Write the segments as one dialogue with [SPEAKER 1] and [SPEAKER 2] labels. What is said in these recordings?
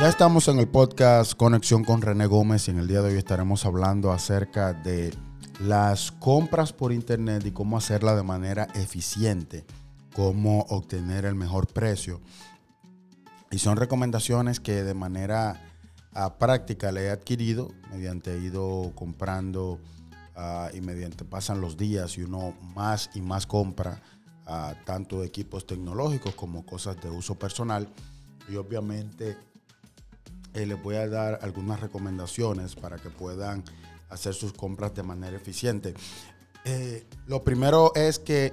[SPEAKER 1] Ya estamos en el podcast Conexión con René Gómez y en el día de hoy estaremos hablando acerca de las compras por internet y cómo hacerla de manera eficiente, cómo obtener el mejor precio. Y son recomendaciones que de manera ah, práctica le he adquirido mediante ido comprando ah, y mediante pasan los días y uno más y más compra ah, tanto equipos tecnológicos como cosas de uso personal. Y obviamente eh, les voy a dar algunas recomendaciones para que puedan hacer sus compras de manera eficiente. Eh, lo primero es que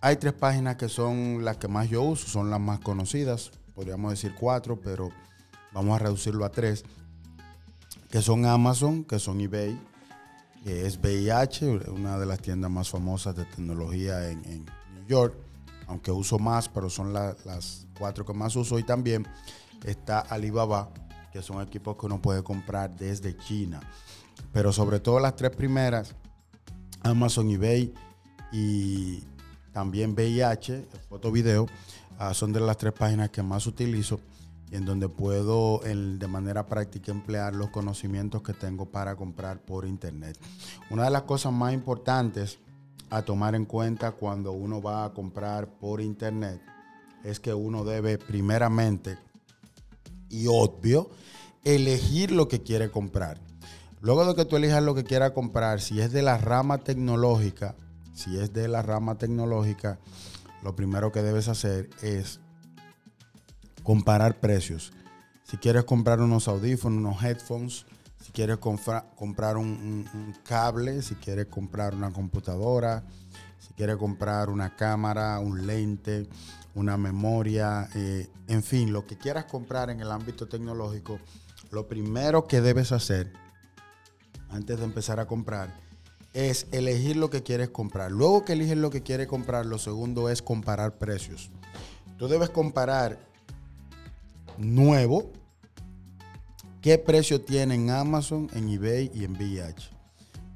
[SPEAKER 1] hay tres páginas que son las que más yo uso, son las más conocidas, podríamos decir cuatro, pero vamos a reducirlo a tres, que son Amazon, que son eBay, que es VIH, una de las tiendas más famosas de tecnología en, New York, aunque uso más, pero son las cuatro que más uso y también está Alibaba, que son equipos que uno puede comprar desde China. Pero sobre todo las tres primeras, Amazon, eBay y también VIH, foto video, ah, son de las tres páginas que más utilizo y en donde puedo de manera práctica emplear los conocimientos que tengo para comprar por internet. Una de las cosas más importantes a tomar en cuenta cuando uno va a comprar por internet es que uno debe primeramente y obvio elegir lo que quiere comprar. Luego de que tú elijas lo que quiera comprar, si es de la rama tecnológica, si es de la rama tecnológica, lo primero que debes hacer es comparar precios. Si quieres comprar unos audífonos, unos headphones, si quieres comprar un, cable, si quieres comprar una computadora, si quieres comprar una cámara, un lente, una memoria, eh, en fin, lo que quieras comprar en el ámbito tecnológico, lo primero que debes hacer antes de empezar a comprar es elegir lo que quieres comprar. Luego que eliges lo que quieres comprar, lo segundo es comparar precios. Tú debes comparar nuevo, qué precio tiene en Amazon, en eBay y en VIH.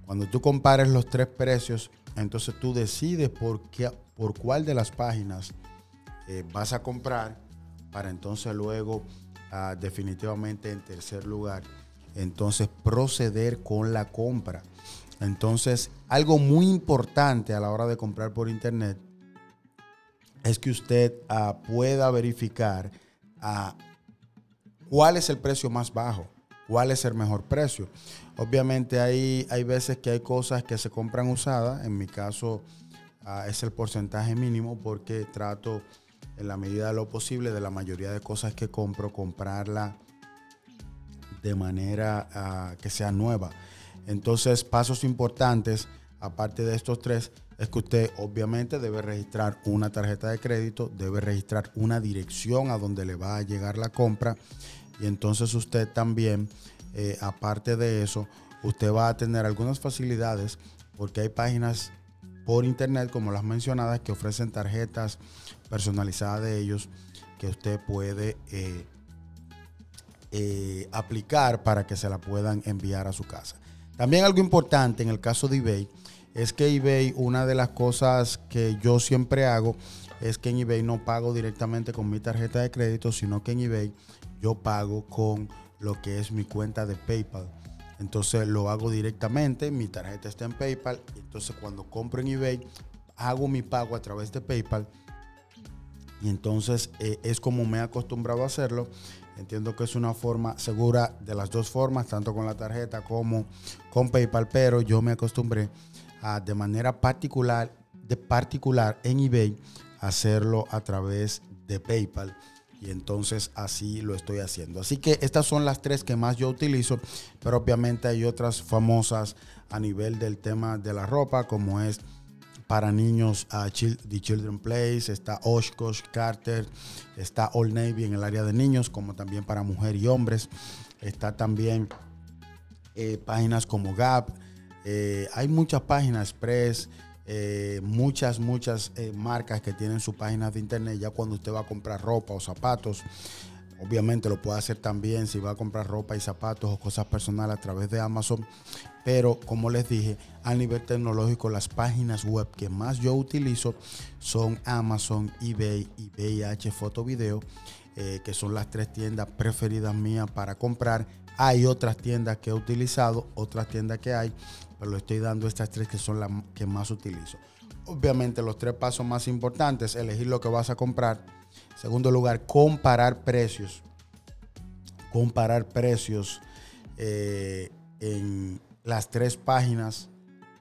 [SPEAKER 1] Cuando tú compares los tres precios, entonces tú decides por, qué, por cuál de las páginas eh, vas a comprar para entonces luego ah, definitivamente en tercer lugar, entonces proceder con la compra. Entonces, algo muy importante a la hora de comprar por internet es que usted ah, pueda verificar ah, cuál es el precio más bajo, cuál es el mejor precio. Obviamente hay, hay veces que hay cosas que se compran usadas, en mi caso es el porcentaje mínimo porque trato en la medida de lo posible de la mayoría de cosas que compro, comprarla de manera ah, que sea nueva. Entonces, pasos importantes, aparte de estos tres, es que usted obviamente debe registrar una tarjeta de crédito, debe registrar una dirección a donde le va a llegar la compra y entonces usted también, eh, aparte de eso, usted va a tener algunas facilidades porque hay páginas por internet, como las mencionadas, que ofrecen tarjetas personalizadas de ellos que usted puede eh, eh, aplicar para que se la puedan enviar a su casa. También algo importante en el caso de eBay es que eBay, una de las cosas que yo siempre hago es que en eBay no pago directamente con mi tarjeta de crédito, sino que en eBay yo pago con lo que es mi cuenta de PayPal. Entonces lo hago directamente, mi tarjeta está en PayPal. Entonces cuando compro en eBay, hago mi pago a través de PayPal. Y entonces eh, es como me he acostumbrado a hacerlo. Entiendo que es una forma segura de las dos formas, tanto con la tarjeta como con PayPal, pero yo me acostumbré a de manera particular, de particular en eBay, hacerlo a través de PayPal y entonces así lo estoy haciendo. Así que estas son las tres que más yo utilizo, pero obviamente hay otras famosas a nivel del tema de la ropa, como es para niños uh, The Children Place, está Oshkosh, Carter, está Old Navy en el área de niños, como también para mujeres y hombres. Está también eh, páginas como Gap, eh, hay muchas páginas, Express, eh, muchas, muchas marcas que tienen sus páginas de internet. Ya cuando usted va a comprar ropa o zapatos, obviamente lo puede hacer también si va a comprar ropa y zapatos o cosas personales a través de Amazon. Pero como les dije, a nivel tecnológico, las páginas web que más yo utilizo son Amazon, eBay y VIH Foto Video. eh, que son las tres tiendas preferidas mías para comprar. Hay otras tiendas que he utilizado, otras tiendas que hay, pero le estoy dando estas tres que son las que más utilizo. Obviamente los tres pasos más importantes, elegir lo que vas a comprar. Segundo lugar, comparar precios. Comparar precios eh, en las tres páginas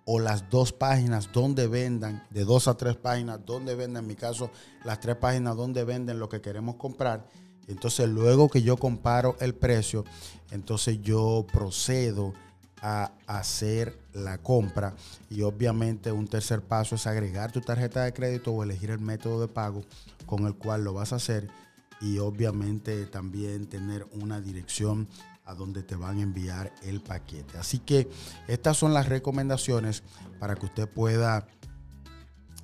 [SPEAKER 1] o las dos páginas donde vendan, de dos a tres páginas donde venden, en mi caso, las tres páginas donde venden lo que queremos comprar. Entonces, luego que yo comparo el precio, entonces yo procedo a hacer la compra. Y obviamente un tercer paso es agregar tu tarjeta de crédito o elegir el método de pago con el cual lo vas a hacer. Y obviamente también tener una dirección a donde te van a enviar el paquete. Así que estas son las recomendaciones para que usted pueda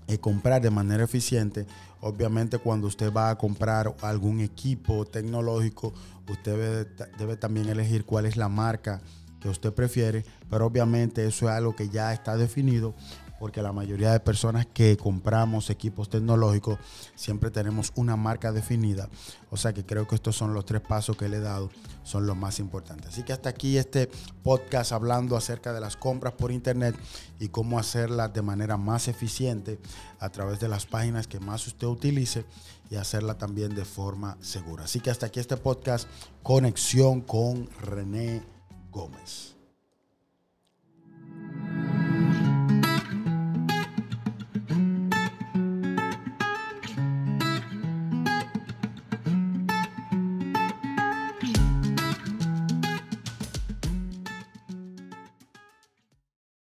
[SPEAKER 1] eh, comprar de manera eficiente. Obviamente cuando usted va a comprar algún equipo tecnológico, usted debe, también elegir cuál es la marca que usted prefiere, pero obviamente eso es algo que ya está definido porque la mayoría de personas que compramos equipos tecnológicos siempre tenemos una marca definida. O sea que creo que estos son los tres pasos que le he dado, son los más importantes. Así que hasta aquí este podcast hablando acerca de las compras por internet y cómo hacerlas de manera más eficiente a través de las páginas que más usted utilice y hacerla también de forma segura. Así que hasta aquí este podcast, Conexión con René Gómez.